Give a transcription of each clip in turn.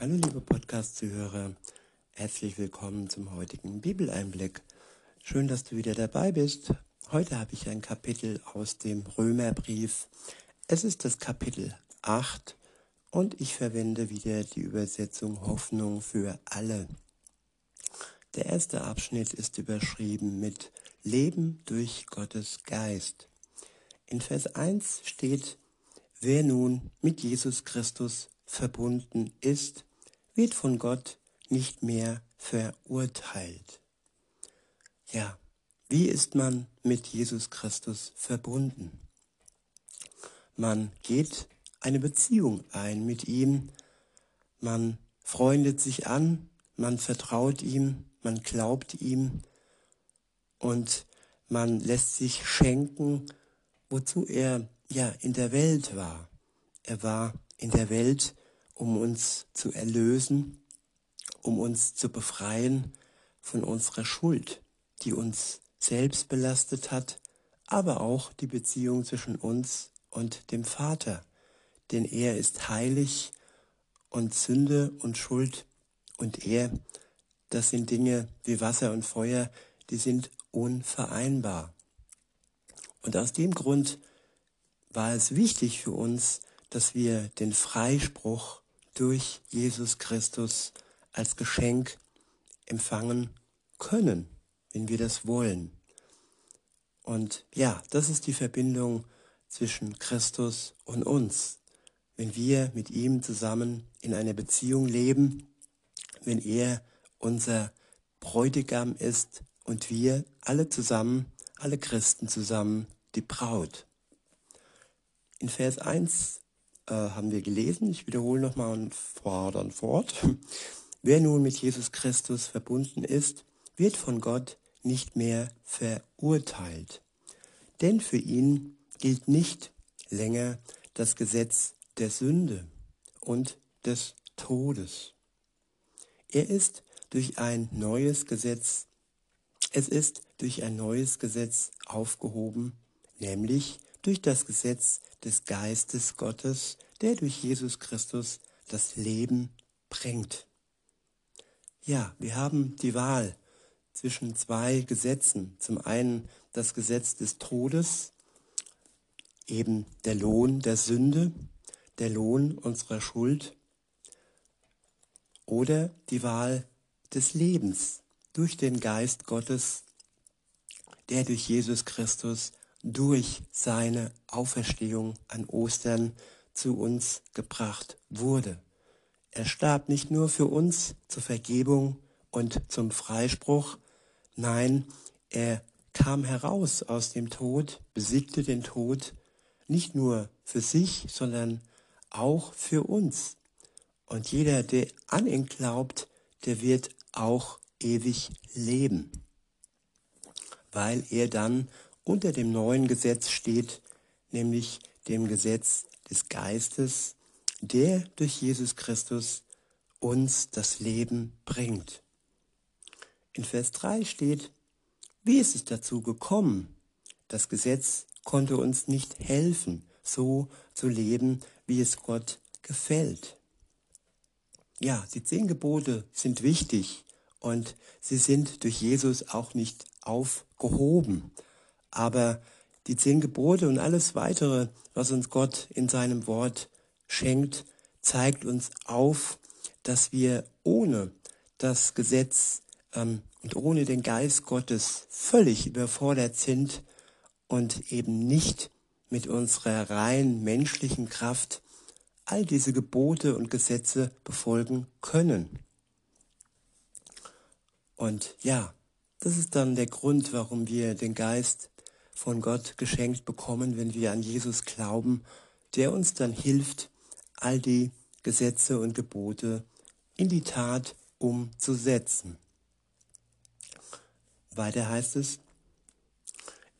Hallo liebe Podcast-Zuhörer, herzlich willkommen zum heutigen Bibeleinblick. Schön, dass du wieder dabei bist. Heute habe ich ein Kapitel aus dem Römerbrief. Es ist das Kapitel 8 und ich verwende wieder die Übersetzung Hoffnung für alle. Der erste Abschnitt ist überschrieben mit Leben durch Gottes Geist. In Vers 1 steht, wer nun mit Jesus Christus verbunden ist, wird von Gott nicht mehr verurteilt. Ja, wie ist man mit Jesus Christus verbunden? Man geht eine Beziehung ein mit ihm, man freundet sich an, man vertraut ihm, man glaubt ihm und man lässt sich schenken, wozu er ja in der Welt war. Er war in der Welt, um uns zu erlösen, um uns zu befreien von unserer Schuld, die uns selbst belastet hat, aber auch die Beziehung zwischen uns und dem Vater, denn er ist heilig und Sünde und Schuld und er, das sind Dinge wie Wasser und Feuer, die sind unvereinbar. Und aus dem Grund war es wichtig für uns, dass wir den Freispruch durch Jesus Christus als Geschenk empfangen können, wenn wir das wollen. Und ja, das ist die Verbindung zwischen Christus und uns. Wenn wir mit ihm zusammen in einer Beziehung leben, wenn er unser Bräutigam ist und wir alle zusammen, alle Christen zusammen, die Braut. In Vers 1 äh, haben wir gelesen. Ich wiederhole nochmal und fahre dann fort. Wer nun mit Jesus Christus verbunden ist, wird von Gott nicht mehr verurteilt. Denn für ihn gilt nicht länger das Gesetz der Sünde und des Todes. Er ist durch ein neues Gesetz, es ist durch ein neues Gesetz aufgehoben, nämlich durch das Gesetz des Geistes Gottes, der durch Jesus Christus das Leben bringt. Ja, wir haben die Wahl zwischen zwei Gesetzen. Zum einen das Gesetz des Todes, eben der Lohn der Sünde, der Lohn unserer Schuld, oder die Wahl des Lebens durch den Geist Gottes, der durch Jesus Christus durch seine Auferstehung an Ostern zu uns gebracht wurde. Er starb nicht nur für uns zur Vergebung und zum Freispruch, nein, er kam heraus aus dem Tod, besiegte den Tod, nicht nur für sich, sondern auch für uns. Und jeder, der an ihn glaubt, der wird auch ewig leben, weil er dann unter dem neuen Gesetz steht, nämlich dem Gesetz des Geistes, der durch Jesus Christus uns das Leben bringt. In Vers 3 steht, wie ist es dazu gekommen? Das Gesetz konnte uns nicht helfen, so zu leben, wie es Gott gefällt. Ja, die zehn Gebote sind wichtig und sie sind durch Jesus auch nicht aufgehoben. Aber die zehn Gebote und alles weitere, was uns Gott in seinem Wort schenkt, zeigt uns auf, dass wir ohne das Gesetz ähm, und ohne den Geist Gottes völlig überfordert sind und eben nicht mit unserer rein menschlichen Kraft all diese Gebote und Gesetze befolgen können. Und ja, das ist dann der Grund, warum wir den Geist von Gott geschenkt bekommen, wenn wir an Jesus glauben, der uns dann hilft, all die Gesetze und Gebote in die Tat umzusetzen. Weiter heißt es,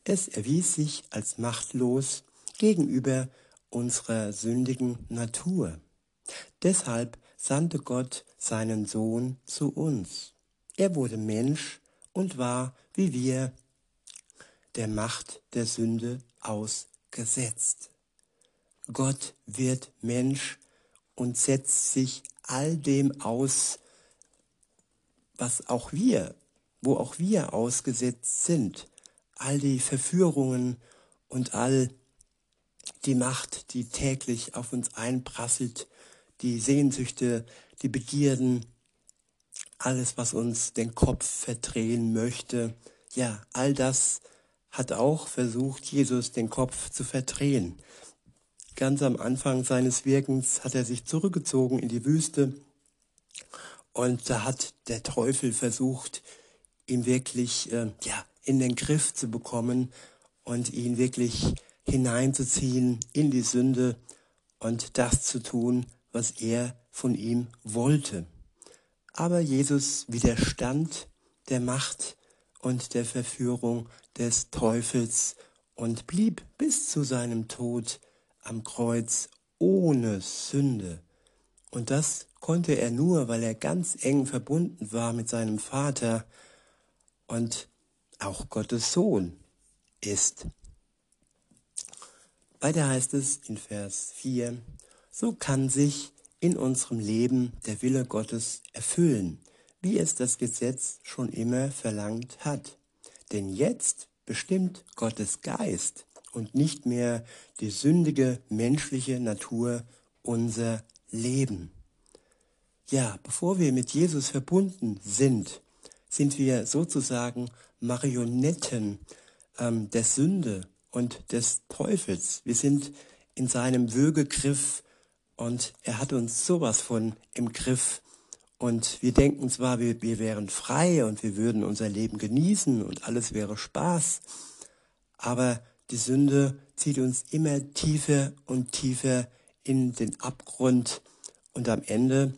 es erwies sich als machtlos gegenüber unserer sündigen Natur. Deshalb sandte Gott seinen Sohn zu uns. Er wurde Mensch und war wie wir der Macht der Sünde ausgesetzt. Gott wird Mensch und setzt sich all dem aus, was auch wir, wo auch wir ausgesetzt sind. All die Verführungen und all die Macht, die täglich auf uns einprasselt, die Sehnsüchte, die Begierden, alles, was uns den Kopf verdrehen möchte. Ja, all das hat auch versucht, Jesus den Kopf zu verdrehen. Ganz am Anfang seines Wirkens hat er sich zurückgezogen in die Wüste und da hat der Teufel versucht, ihn wirklich äh, ja, in den Griff zu bekommen und ihn wirklich hineinzuziehen in die Sünde und das zu tun, was er von ihm wollte. Aber Jesus widerstand der Macht und der Verführung des Teufels und blieb bis zu seinem Tod am Kreuz ohne Sünde. Und das konnte er nur, weil er ganz eng verbunden war mit seinem Vater und auch Gottes Sohn ist. Weiter heißt es in Vers 4, so kann sich in unserem Leben der Wille Gottes erfüllen, wie es das Gesetz schon immer verlangt hat. Denn jetzt bestimmt Gottes Geist und nicht mehr die sündige menschliche Natur unser Leben. Ja, bevor wir mit Jesus verbunden sind, sind wir sozusagen Marionetten ähm, der Sünde und des Teufels. Wir sind in seinem Würgegriff und er hat uns sowas von im Griff. Und wir denken zwar, wir, wir wären frei und wir würden unser Leben genießen und alles wäre Spaß, aber die Sünde zieht uns immer tiefer und tiefer in den Abgrund und am Ende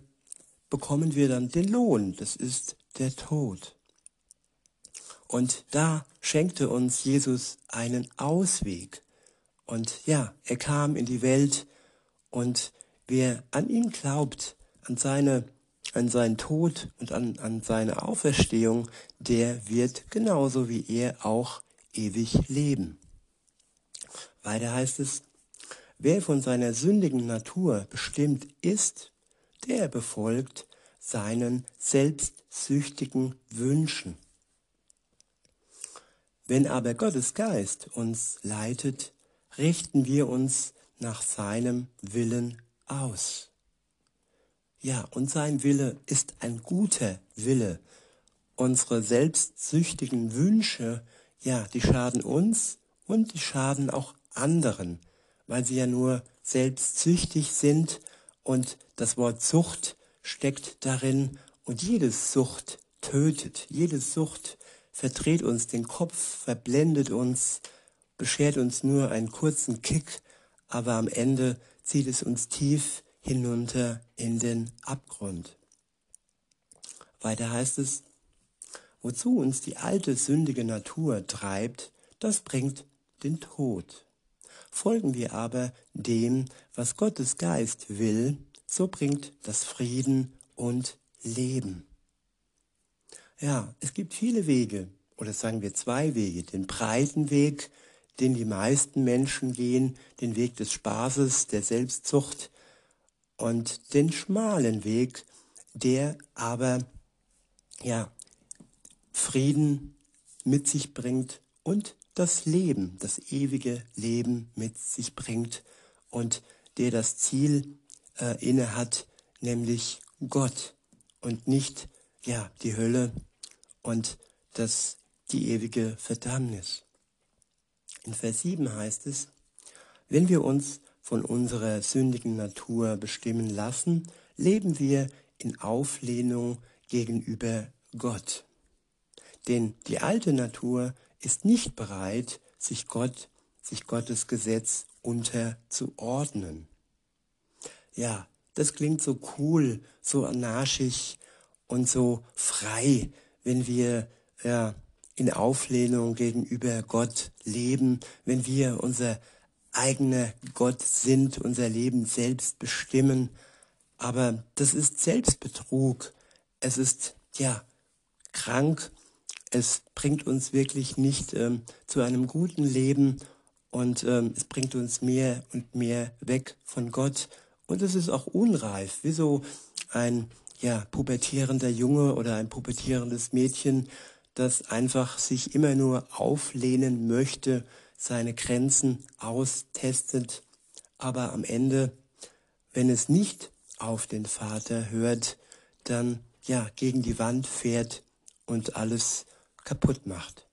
bekommen wir dann den Lohn, das ist der Tod. Und da schenkte uns Jesus einen Ausweg. Und ja, er kam in die Welt und wer an ihn glaubt, an seine an seinen Tod und an, an seine Auferstehung, der wird genauso wie er auch ewig leben. Weiter heißt es, wer von seiner sündigen Natur bestimmt ist, der befolgt seinen selbstsüchtigen Wünschen. Wenn aber Gottes Geist uns leitet, richten wir uns nach seinem Willen aus. Ja, und sein Wille ist ein guter Wille. Unsere selbstsüchtigen Wünsche, ja, die schaden uns und die schaden auch anderen, weil sie ja nur selbstsüchtig sind und das Wort Sucht steckt darin und jede Sucht tötet, jede Sucht verdreht uns den Kopf, verblendet uns, beschert uns nur einen kurzen Kick, aber am Ende zieht es uns tief hinunter in den Abgrund. Weiter heißt es, wozu uns die alte sündige Natur treibt, das bringt den Tod. Folgen wir aber dem, was Gottes Geist will, so bringt das Frieden und Leben. Ja, es gibt viele Wege, oder sagen wir zwei Wege. Den breiten Weg, den die meisten Menschen gehen, den Weg des Spaßes, der Selbstzucht und den schmalen Weg, der aber ja Frieden mit sich bringt und das Leben, das ewige Leben mit sich bringt und der das Ziel äh, inne hat, nämlich Gott und nicht ja die Hölle und das die ewige Verdammnis. In Vers 7 heißt es, wenn wir uns von unserer sündigen Natur bestimmen lassen, leben wir in Auflehnung gegenüber Gott. Denn die alte Natur ist nicht bereit, sich Gott, sich Gottes Gesetz unterzuordnen. Ja, das klingt so cool, so anarchisch und so frei, wenn wir ja, in Auflehnung gegenüber Gott leben, wenn wir unser eigener Gott sind, unser Leben selbst bestimmen. Aber das ist Selbstbetrug. Es ist, ja, krank es bringt uns wirklich nicht ähm, zu einem guten Leben und ähm, es bringt uns mehr und mehr weg von Gott. Und es ist auch unreif. Wieso ein ja, pubertierender Junge oder ein pubertierendes Mädchen, das einfach sich immer nur auflehnen möchte, seine Grenzen austestet, aber am Ende, wenn es nicht auf den Vater hört, dann ja gegen die Wand fährt und alles kaputt macht.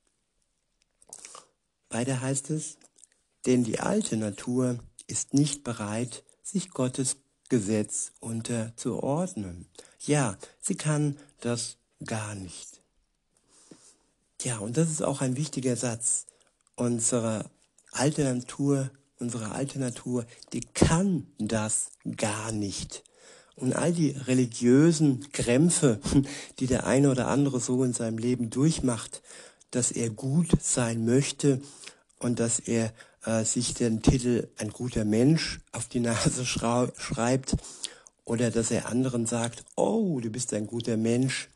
Weiter heißt es, denn die alte Natur ist nicht bereit, sich Gottes Gesetz unterzuordnen. Ja, sie kann das gar nicht. Ja, und das ist auch ein wichtiger Satz. Unsere alte Natur, unsere alte Natur, die kann das gar nicht. Und all die religiösen Krämpfe, die der eine oder andere so in seinem Leben durchmacht, dass er gut sein möchte und dass er äh, sich den Titel ein guter Mensch auf die Nase schreibt oder dass er anderen sagt, oh, du bist ein guter Mensch.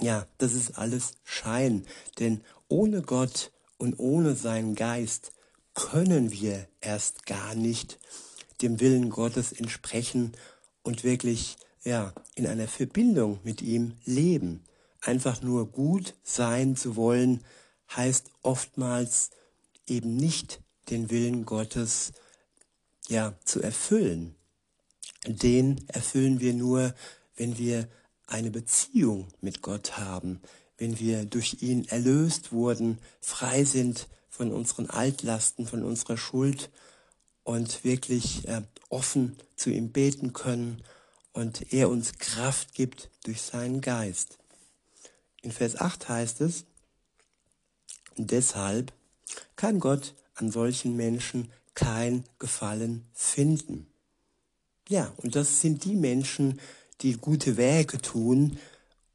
Ja, das ist alles Schein, denn ohne Gott und ohne seinen Geist können wir erst gar nicht dem Willen Gottes entsprechen und wirklich ja in einer Verbindung mit ihm leben. Einfach nur gut sein zu wollen, heißt oftmals eben nicht den Willen Gottes ja zu erfüllen. Den erfüllen wir nur, wenn wir eine Beziehung mit Gott haben, wenn wir durch ihn erlöst wurden, frei sind von unseren Altlasten, von unserer Schuld und wirklich äh, offen zu ihm beten können und er uns Kraft gibt durch seinen Geist. In Vers 8 heißt es, deshalb kann Gott an solchen Menschen kein Gefallen finden. Ja, und das sind die Menschen, die gute Werke tun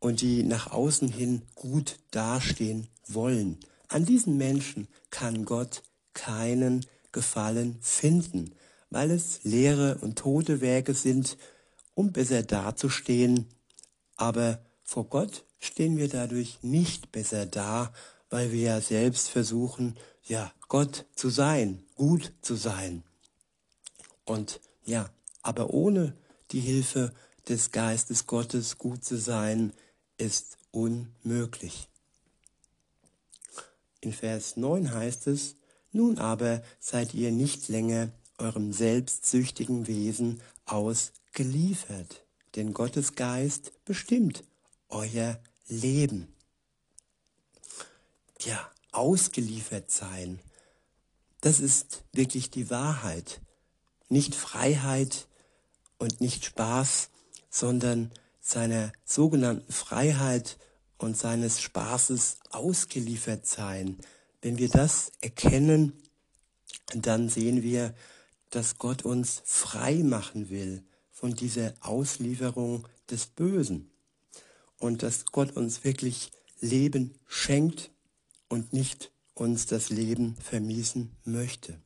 und die nach außen hin gut dastehen wollen. An diesen Menschen kann Gott keinen Gefallen finden, weil es leere und tote Werke sind, um besser dazustehen. Aber vor Gott stehen wir dadurch nicht besser da, weil wir ja selbst versuchen, ja, Gott zu sein, gut zu sein. Und ja, aber ohne die Hilfe des Geistes Gottes gut zu sein, ist unmöglich. In Vers 9 heißt es, nun aber seid ihr nicht länger eurem selbstsüchtigen Wesen ausgeliefert, denn Gottes Geist bestimmt euer Leben. Ja, ausgeliefert sein. Das ist wirklich die Wahrheit. Nicht Freiheit und nicht Spaß, sondern seiner sogenannten Freiheit und seines Spaßes ausgeliefert sein. Wenn wir das erkennen, dann sehen wir, dass Gott uns frei machen will von dieser Auslieferung des Bösen und dass Gott uns wirklich Leben schenkt und nicht uns das Leben vermiesen möchte.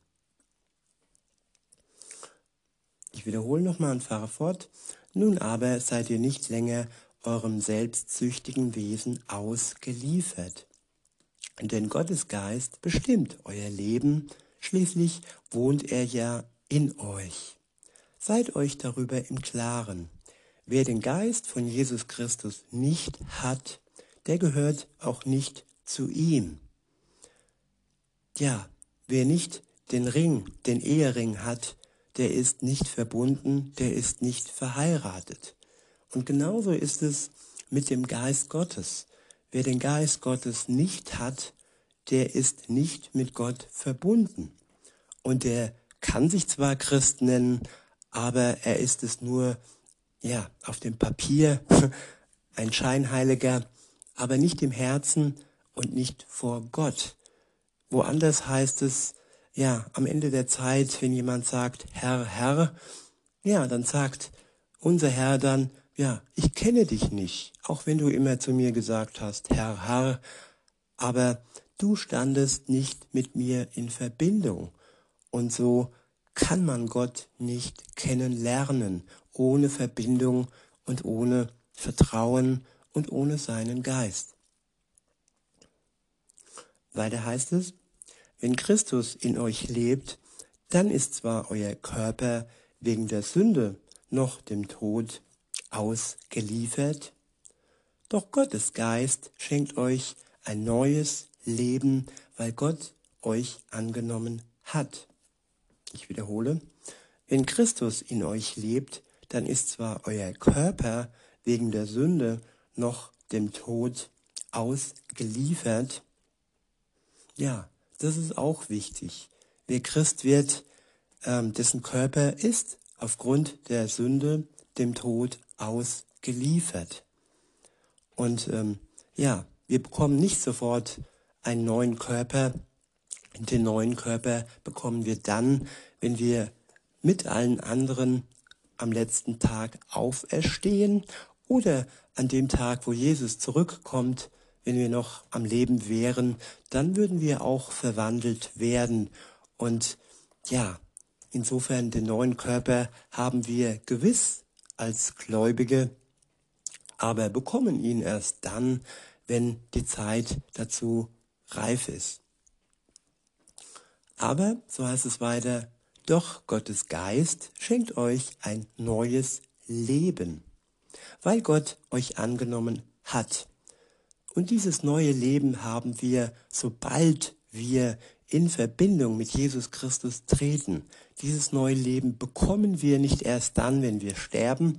Ich wiederhole nochmal und fahre fort. Nun aber seid ihr nicht länger eurem selbstsüchtigen Wesen ausgeliefert. Denn Gottes Geist bestimmt euer Leben, schließlich wohnt er ja in euch. Seid euch darüber im Klaren. Wer den Geist von Jesus Christus nicht hat, der gehört auch nicht zu ihm. Ja, wer nicht den Ring, den Ehering hat, der ist nicht verbunden, der ist nicht verheiratet. Und genauso ist es mit dem Geist Gottes. Wer den Geist Gottes nicht hat, der ist nicht mit Gott verbunden. Und der kann sich zwar Christ nennen, aber er ist es nur, ja, auf dem Papier, ein Scheinheiliger, aber nicht im Herzen und nicht vor Gott. Woanders heißt es, ja, am Ende der Zeit, wenn jemand sagt, Herr, Herr, ja, dann sagt unser Herr dann, ja, ich kenne dich nicht, auch wenn du immer zu mir gesagt hast, Herr, Herr, aber du standest nicht mit mir in Verbindung. Und so kann man Gott nicht kennenlernen, ohne Verbindung und ohne Vertrauen und ohne seinen Geist. Weiter heißt es, wenn Christus in euch lebt, dann ist zwar euer Körper wegen der Sünde noch dem Tod ausgeliefert. Doch Gottes Geist schenkt euch ein neues Leben, weil Gott euch angenommen hat. Ich wiederhole, wenn Christus in euch lebt, dann ist zwar euer Körper wegen der Sünde noch dem Tod ausgeliefert. Ja, das ist auch wichtig. Wer Christ wird, ähm, dessen Körper ist aufgrund der Sünde dem Tod ausgeliefert. Und ähm, ja, wir bekommen nicht sofort einen neuen Körper. Den neuen Körper bekommen wir dann, wenn wir mit allen anderen am letzten Tag auferstehen oder an dem Tag, wo Jesus zurückkommt, wenn wir noch am Leben wären, dann würden wir auch verwandelt werden. Und ja, insofern den neuen Körper haben wir gewiss als Gläubige, aber bekommen ihn erst dann, wenn die Zeit dazu reif ist. Aber, so heißt es weiter, doch Gottes Geist schenkt euch ein neues Leben, weil Gott euch angenommen hat. Und dieses neue Leben haben wir, sobald wir in Verbindung mit Jesus Christus treten. Dieses neue Leben bekommen wir nicht erst dann, wenn wir sterben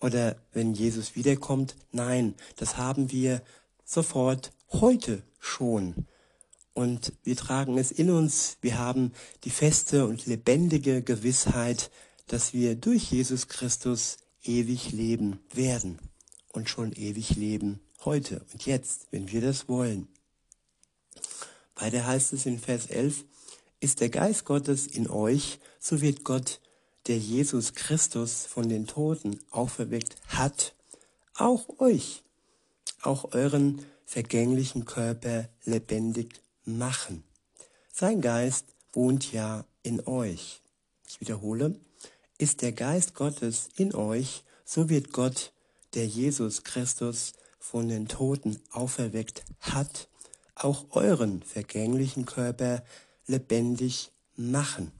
oder wenn Jesus wiederkommt. Nein, das haben wir sofort heute schon und wir tragen es in uns. Wir haben die feste und lebendige Gewissheit, dass wir durch Jesus Christus ewig leben werden und schon ewig leben heute und jetzt, wenn wir das wollen. Weiter heißt es in Vers 11, ist der Geist Gottes in euch, so wird Gott, der Jesus Christus von den Toten auferweckt hat, auch euch, auch euren vergänglichen Körper lebendig machen. Sein Geist wohnt ja in euch. Ich wiederhole, ist der Geist Gottes in euch, so wird Gott, der Jesus Christus von den Toten auferweckt hat, auch euren vergänglichen Körper lebendig machen.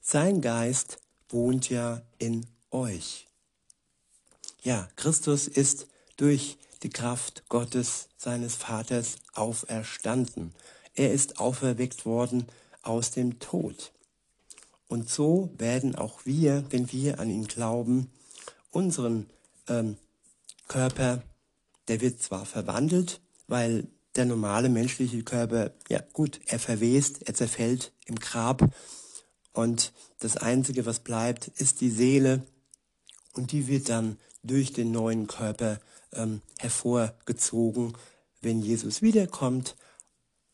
Sein Geist wohnt ja in euch. Ja, Christus ist durch die Kraft Gottes, seines Vaters, auferstanden. Er ist auferweckt worden aus dem Tod. Und so werden auch wir, wenn wir an ihn glauben, unseren ähm, Körper, der wird zwar verwandelt, weil der normale menschliche Körper, ja gut, er verwest, er zerfällt im Grab und das Einzige, was bleibt, ist die Seele und die wird dann durch den neuen Körper ähm, hervorgezogen, wenn Jesus wiederkommt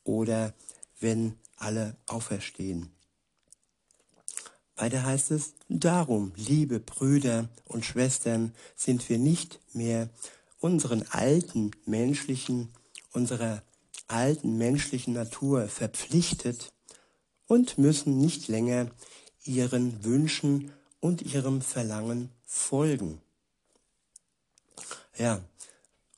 oder wenn alle auferstehen. Weiter heißt es, darum, liebe Brüder und Schwestern, sind wir nicht mehr unseren alten menschlichen, unserer alten menschlichen Natur verpflichtet und müssen nicht länger ihren Wünschen und ihrem Verlangen folgen. Ja,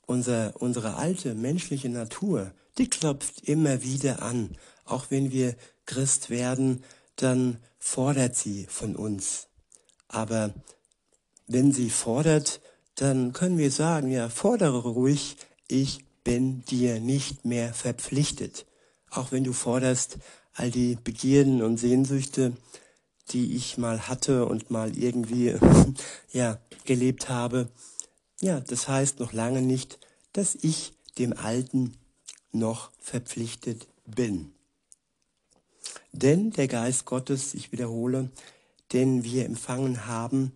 unser, unsere alte menschliche Natur, die klopft immer wieder an. Auch wenn wir Christ werden, dann fordert sie von uns. Aber wenn sie fordert, dann können wir sagen, ja, fordere ruhig, ich bin dir nicht mehr verpflichtet. Auch wenn du forderst, all die Begierden und Sehnsüchte, die ich mal hatte und mal irgendwie, ja, gelebt habe. Ja, das heißt noch lange nicht, dass ich dem Alten noch verpflichtet bin. Denn der Geist Gottes, ich wiederhole, den wir empfangen haben,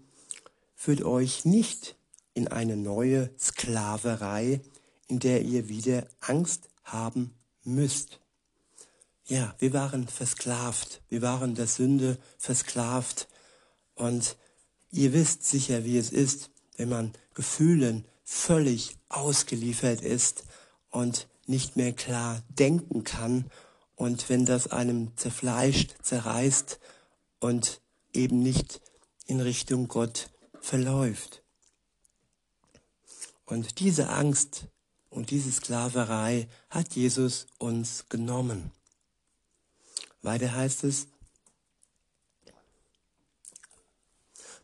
führt euch nicht in eine neue Sklaverei, in der ihr wieder Angst haben müsst. Ja, wir waren versklavt, wir waren der Sünde versklavt und ihr wisst sicher, wie es ist, wenn man Gefühlen völlig ausgeliefert ist und nicht mehr klar denken kann und wenn das einem zerfleischt, zerreißt und eben nicht in Richtung Gott verläuft. Und diese Angst und diese Sklaverei hat Jesus uns genommen. Weiter heißt es,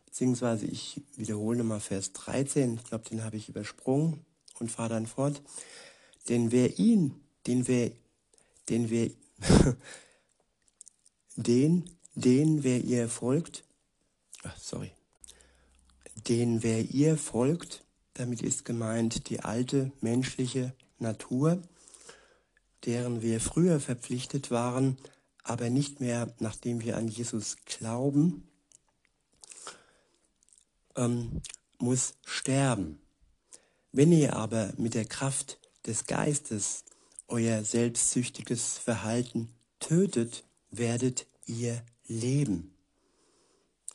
beziehungsweise ich wiederhole nochmal Vers 13, ich glaube, den habe ich übersprungen und fahre dann fort. Denn wer ihn, den wer, den wer, den, den wer ihr folgt, ach, sorry, den wer ihr folgt, damit ist gemeint die alte menschliche Natur, deren wir früher verpflichtet waren, aber nicht mehr, nachdem wir an Jesus glauben, ähm, muss sterben. Wenn ihr aber mit der Kraft des Geistes euer selbstsüchtiges Verhalten tötet, werdet ihr leben.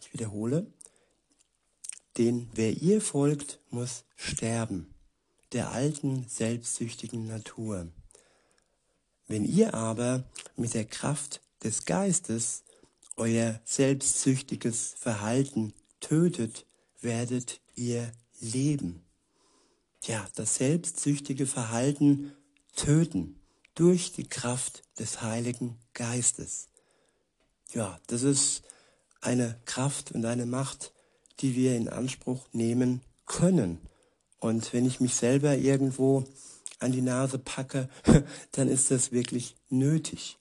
Ich wiederhole, denn wer ihr folgt, muss sterben, der alten selbstsüchtigen Natur. Wenn ihr aber mit der Kraft des Geistes euer selbstsüchtiges Verhalten tötet, werdet ihr leben. Ja, das selbstsüchtige Verhalten töten durch die Kraft des Heiligen Geistes. Ja, das ist eine Kraft und eine Macht, die wir in Anspruch nehmen können. Und wenn ich mich selber irgendwo an die Nase packe, dann ist das wirklich nötig.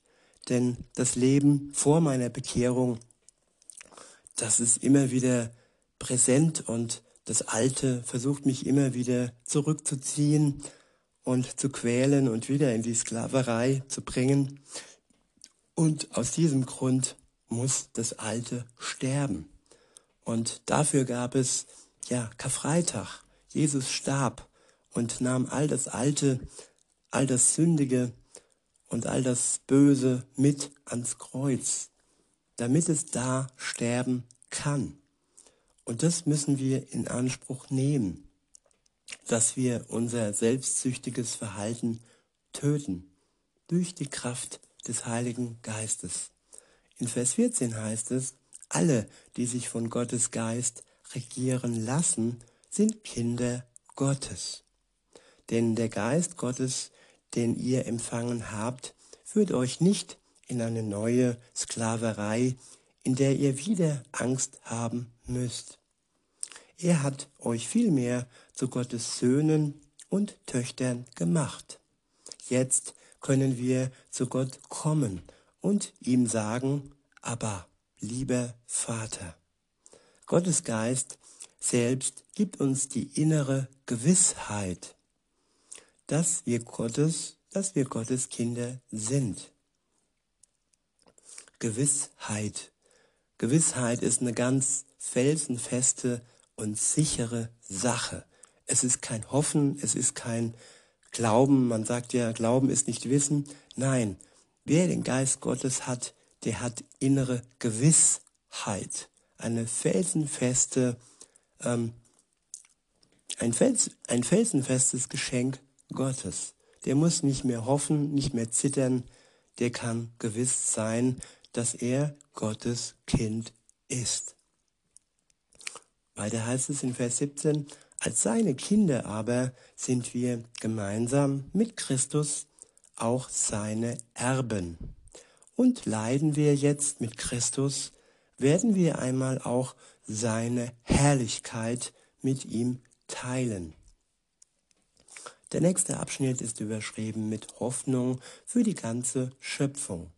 Denn das Leben vor meiner Bekehrung, das ist immer wieder präsent und das Alte versucht mich immer wieder zurückzuziehen und zu quälen und wieder in die Sklaverei zu bringen. Und aus diesem Grund muss das Alte sterben. Und dafür gab es, ja, Karfreitag. Jesus starb und nahm all das Alte, all das Sündige und all das Böse mit ans Kreuz, damit es da sterben kann. Und das müssen wir in Anspruch nehmen, dass wir unser selbstsüchtiges Verhalten töten durch die Kraft des Heiligen Geistes. In Vers 14 heißt es, alle, die sich von Gottes Geist regieren lassen, sind Kinder Gottes. Denn der Geist Gottes, den ihr empfangen habt, führt euch nicht in eine neue Sklaverei, in der ihr wieder Angst haben müsst. Er hat euch vielmehr zu Gottes Söhnen und Töchtern gemacht. Jetzt können wir zu Gott kommen und ihm sagen, aber lieber Vater. Gottes Geist selbst gibt uns die innere Gewissheit, dass wir Gottes, dass wir Gottes Kinder sind. Gewissheit. Gewissheit ist eine ganz felsenfeste und sichere Sache. Es ist kein Hoffen, es ist kein Glauben. Man sagt ja, Glauben ist nicht Wissen. Nein, wer den Geist Gottes hat, der hat innere Gewissheit. Eine felsenfeste, ähm, ein, Fels, ein felsenfestes Geschenk Gottes. Der muss nicht mehr hoffen, nicht mehr zittern, der kann gewiss sein, dass er Gottes Kind ist. Weiter heißt es in Vers 17, als seine Kinder aber sind wir gemeinsam mit Christus auch seine Erben. Und leiden wir jetzt mit Christus, werden wir einmal auch seine Herrlichkeit mit ihm teilen. Der nächste Abschnitt ist überschrieben mit Hoffnung für die ganze Schöpfung.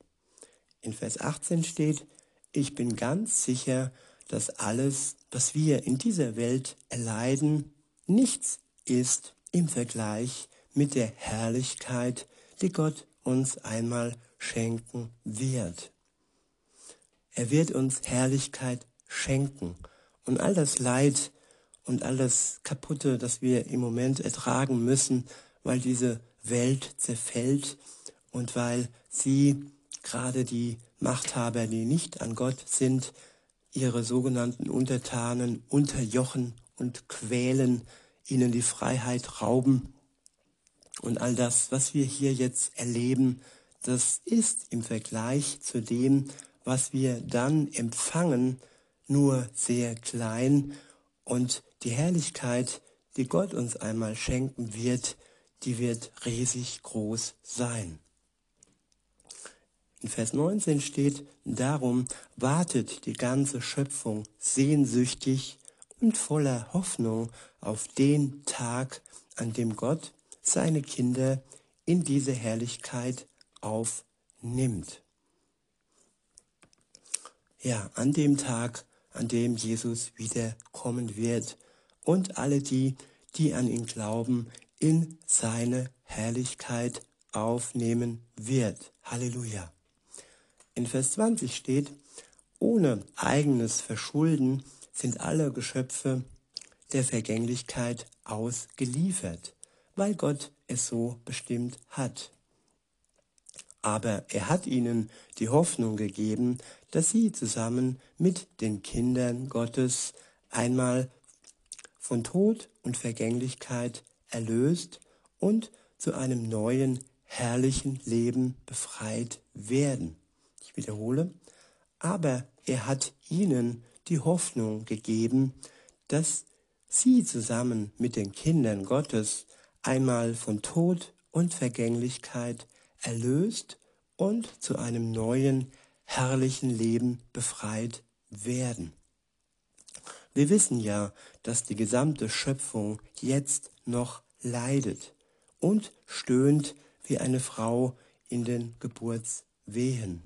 In Vers 18 steht, ich bin ganz sicher, dass alles, was wir in dieser Welt erleiden, nichts ist im Vergleich mit der Herrlichkeit, die Gott uns einmal schenken wird. Er wird uns Herrlichkeit schenken und all das Leid, und alles Kaputte, das wir im Moment ertragen müssen, weil diese Welt zerfällt und weil sie, gerade die Machthaber, die nicht an Gott sind, ihre sogenannten Untertanen unterjochen und quälen, ihnen die Freiheit rauben. Und all das, was wir hier jetzt erleben, das ist im Vergleich zu dem, was wir dann empfangen, nur sehr klein und die Herrlichkeit, die Gott uns einmal schenken wird, die wird riesig groß sein. In Vers 19 steht, darum wartet die ganze Schöpfung sehnsüchtig und voller Hoffnung auf den Tag, an dem Gott seine Kinder in diese Herrlichkeit aufnimmt. Ja, an dem Tag, an dem Jesus wiederkommen wird und alle die, die an ihn glauben, in seine Herrlichkeit aufnehmen wird. Halleluja. In Vers 20 steht, ohne eigenes Verschulden sind alle Geschöpfe der Vergänglichkeit ausgeliefert, weil Gott es so bestimmt hat. Aber er hat ihnen die Hoffnung gegeben, dass sie zusammen mit den Kindern Gottes einmal von Tod und Vergänglichkeit erlöst und zu einem neuen, herrlichen Leben befreit werden. Ich wiederhole, aber er hat ihnen die Hoffnung gegeben, dass sie zusammen mit den Kindern Gottes einmal von Tod und Vergänglichkeit erlöst und zu einem neuen, herrlichen Leben befreit werden. Wir wissen ja, dass die gesamte Schöpfung jetzt noch leidet und stöhnt wie eine Frau in den Geburtswehen.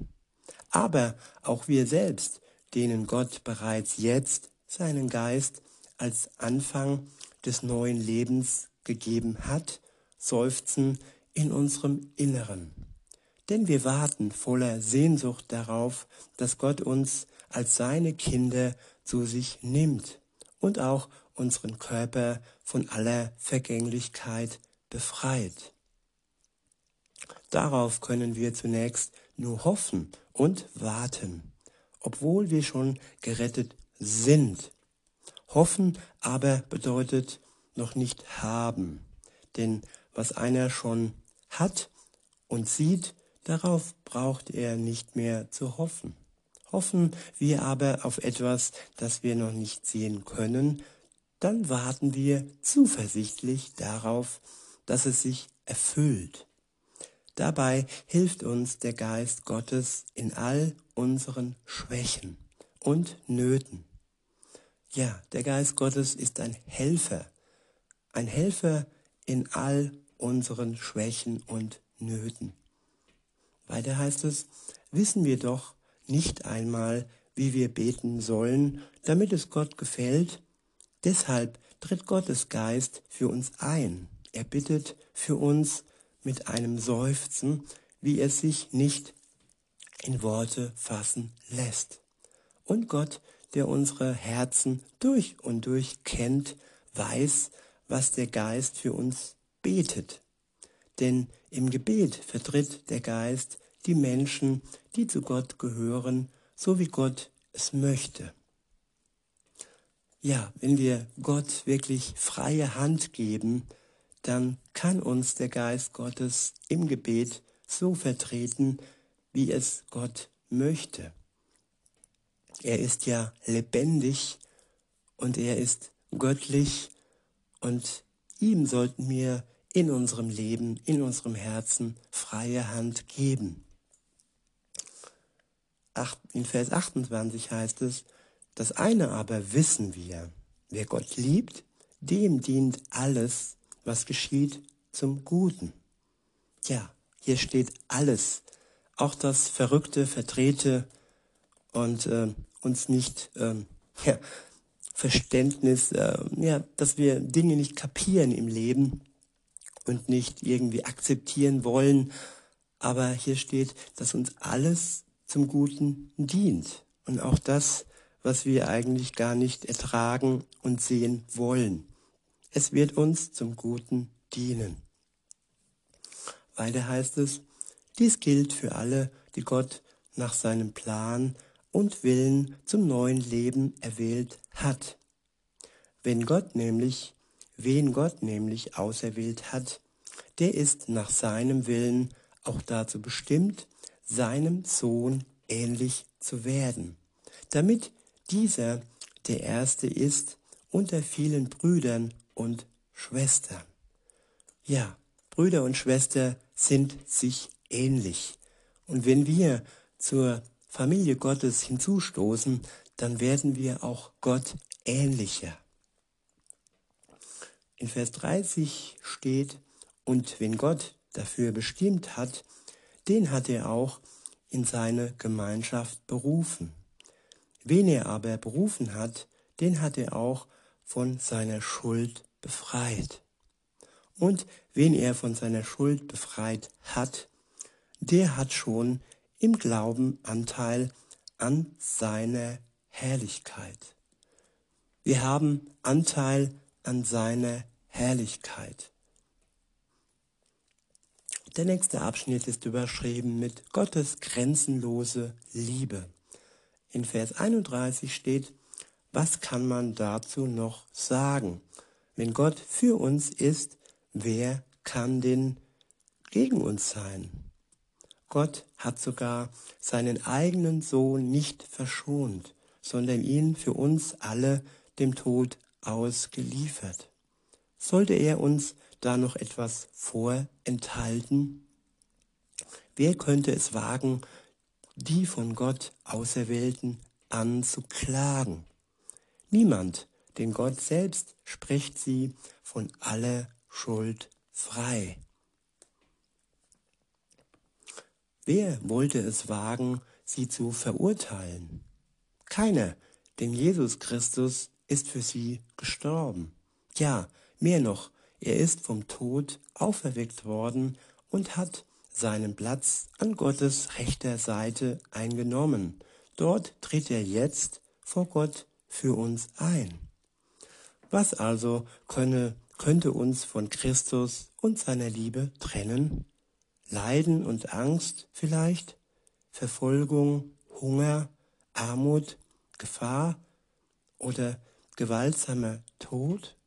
Aber auch wir selbst, denen Gott bereits jetzt seinen Geist als Anfang des neuen Lebens gegeben hat, seufzen in unserem Inneren. Denn wir warten voller Sehnsucht darauf, dass Gott uns als seine Kinder zu sich nimmt und auch unseren Körper von aller Vergänglichkeit befreit. Darauf können wir zunächst nur hoffen und warten, obwohl wir schon gerettet sind. Hoffen aber bedeutet noch nicht haben, denn was einer schon hat und sieht, darauf braucht er nicht mehr zu hoffen. Hoffen wir aber auf etwas, das wir noch nicht sehen können, dann warten wir zuversichtlich darauf, dass es sich erfüllt. Dabei hilft uns der Geist Gottes in all unseren Schwächen und Nöten. Ja, der Geist Gottes ist ein Helfer, ein Helfer in all unseren Schwächen und Nöten. Weiter heißt es, wissen wir doch nicht einmal, wie wir beten sollen, damit es Gott gefällt. Deshalb tritt Gottes Geist für uns ein. Er bittet für uns mit einem Seufzen, wie es sich nicht in Worte fassen lässt. Und Gott, der unsere Herzen durch und durch kennt, weiß, was der Geist für uns betet. Denn im Gebet vertritt der Geist die Menschen, die zu Gott gehören, so wie Gott es möchte. Ja, wenn wir Gott wirklich freie Hand geben, dann kann uns der Geist Gottes im Gebet so vertreten, wie es Gott möchte. Er ist ja lebendig und er ist göttlich und ihm sollten wir in unserem Leben, in unserem Herzen freie Hand geben. In Vers 28 heißt es, das eine aber wissen wir, wer Gott liebt, dem dient alles, was geschieht, zum Guten. Ja, hier steht alles, auch das Verrückte, Verdrehte und äh, uns nicht äh, ja, Verständnis, äh, ja, dass wir Dinge nicht kapieren im Leben und nicht irgendwie akzeptieren wollen. Aber hier steht, dass uns alles zum Guten dient. Und auch das, was wir eigentlich gar nicht ertragen und sehen wollen. Es wird uns zum Guten dienen. Weiter heißt es, dies gilt für alle, die Gott nach seinem Plan und Willen zum neuen Leben erwählt hat. Wenn Gott nämlich, wen Gott nämlich auserwählt hat, der ist nach seinem Willen auch dazu bestimmt, seinem Sohn ähnlich zu werden, damit dieser der Erste ist unter vielen Brüdern und Schwestern. Ja, Brüder und Schwester sind sich ähnlich Und wenn wir zur Familie Gottes hinzustoßen, dann werden wir auch Gott ähnlicher. In Vers 30 steht, und wenn Gott dafür bestimmt hat, den hat er auch in seine Gemeinschaft berufen. Wen er aber berufen hat, den hat er auch von seiner Schuld befreit. Und wen er von seiner Schuld befreit hat, der hat schon im Glauben Anteil an seiner Herrlichkeit. Wir haben Anteil an seiner Herrlichkeit. Der nächste Abschnitt ist überschrieben mit Gottes grenzenlose Liebe. In Vers 31 steht, was kann man dazu noch sagen? Wenn Gott für uns ist, wer kann denn gegen uns sein? Gott hat sogar seinen eigenen Sohn nicht verschont, sondern ihn für uns alle dem Tod ausgeliefert. Sollte er uns da noch etwas vorenthalten? Wer könnte es wagen, die von Gott Auserwählten anzuklagen? Niemand, denn Gott selbst spricht sie von aller Schuld frei. Wer wollte es wagen, sie zu verurteilen? Keiner, denn Jesus Christus ist für sie gestorben. Ja, mehr noch, er ist vom Tod auferweckt worden und hat seinen Platz an Gottes rechter Seite eingenommen. Dort tritt er jetzt vor Gott für uns ein. Was also könne, könnte uns von Christus und seiner Liebe trennen? Leiden und Angst vielleicht? Verfolgung, Hunger, Armut, Gefahr oder gewaltsamer Tod?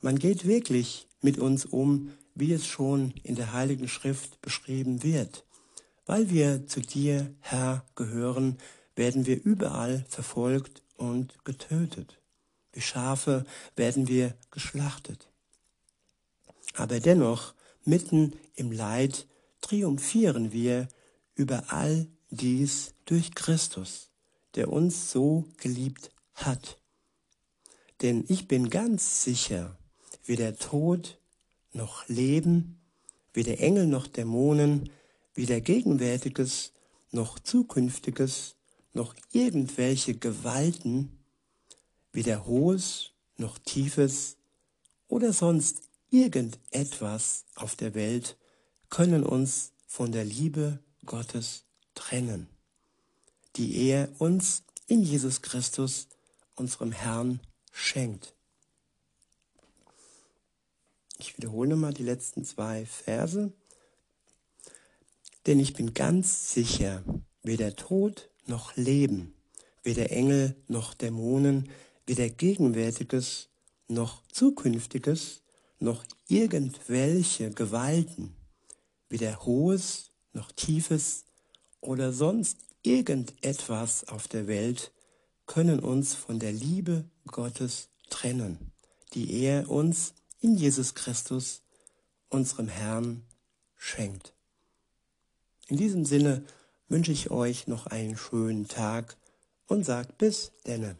Man geht wirklich mit uns um, wie es schon in der Heiligen Schrift beschrieben wird. Weil wir zu dir, Herr, gehören, werden wir überall verfolgt und getötet. Wie Schafe werden wir geschlachtet. Aber dennoch, mitten im Leid, triumphieren wir über all dies durch Christus, der uns so geliebt hat. Denn ich bin ganz sicher, weder Tod noch Leben, weder Engel noch Dämonen, weder Gegenwärtiges noch Zukünftiges, noch irgendwelche Gewalten, weder Hohes noch Tiefes oder sonst irgendetwas auf der Welt können uns von der Liebe Gottes trennen, die er uns in Jesus Christus, unserem Herrn, schenkt. Ich wiederhole mal die letzten zwei Verse. Denn ich bin ganz sicher, weder Tod noch Leben, weder Engel noch Dämonen, weder Gegenwärtiges noch Zukünftiges, noch irgendwelche Gewalten, weder Hohes noch Tiefes oder sonst irgendetwas auf der Welt können uns von der Liebe Gottes trennen, die er uns in Jesus Christus, unserem Herrn, schenkt. In diesem Sinne wünsche ich euch noch einen schönen Tag und sagt bis denne.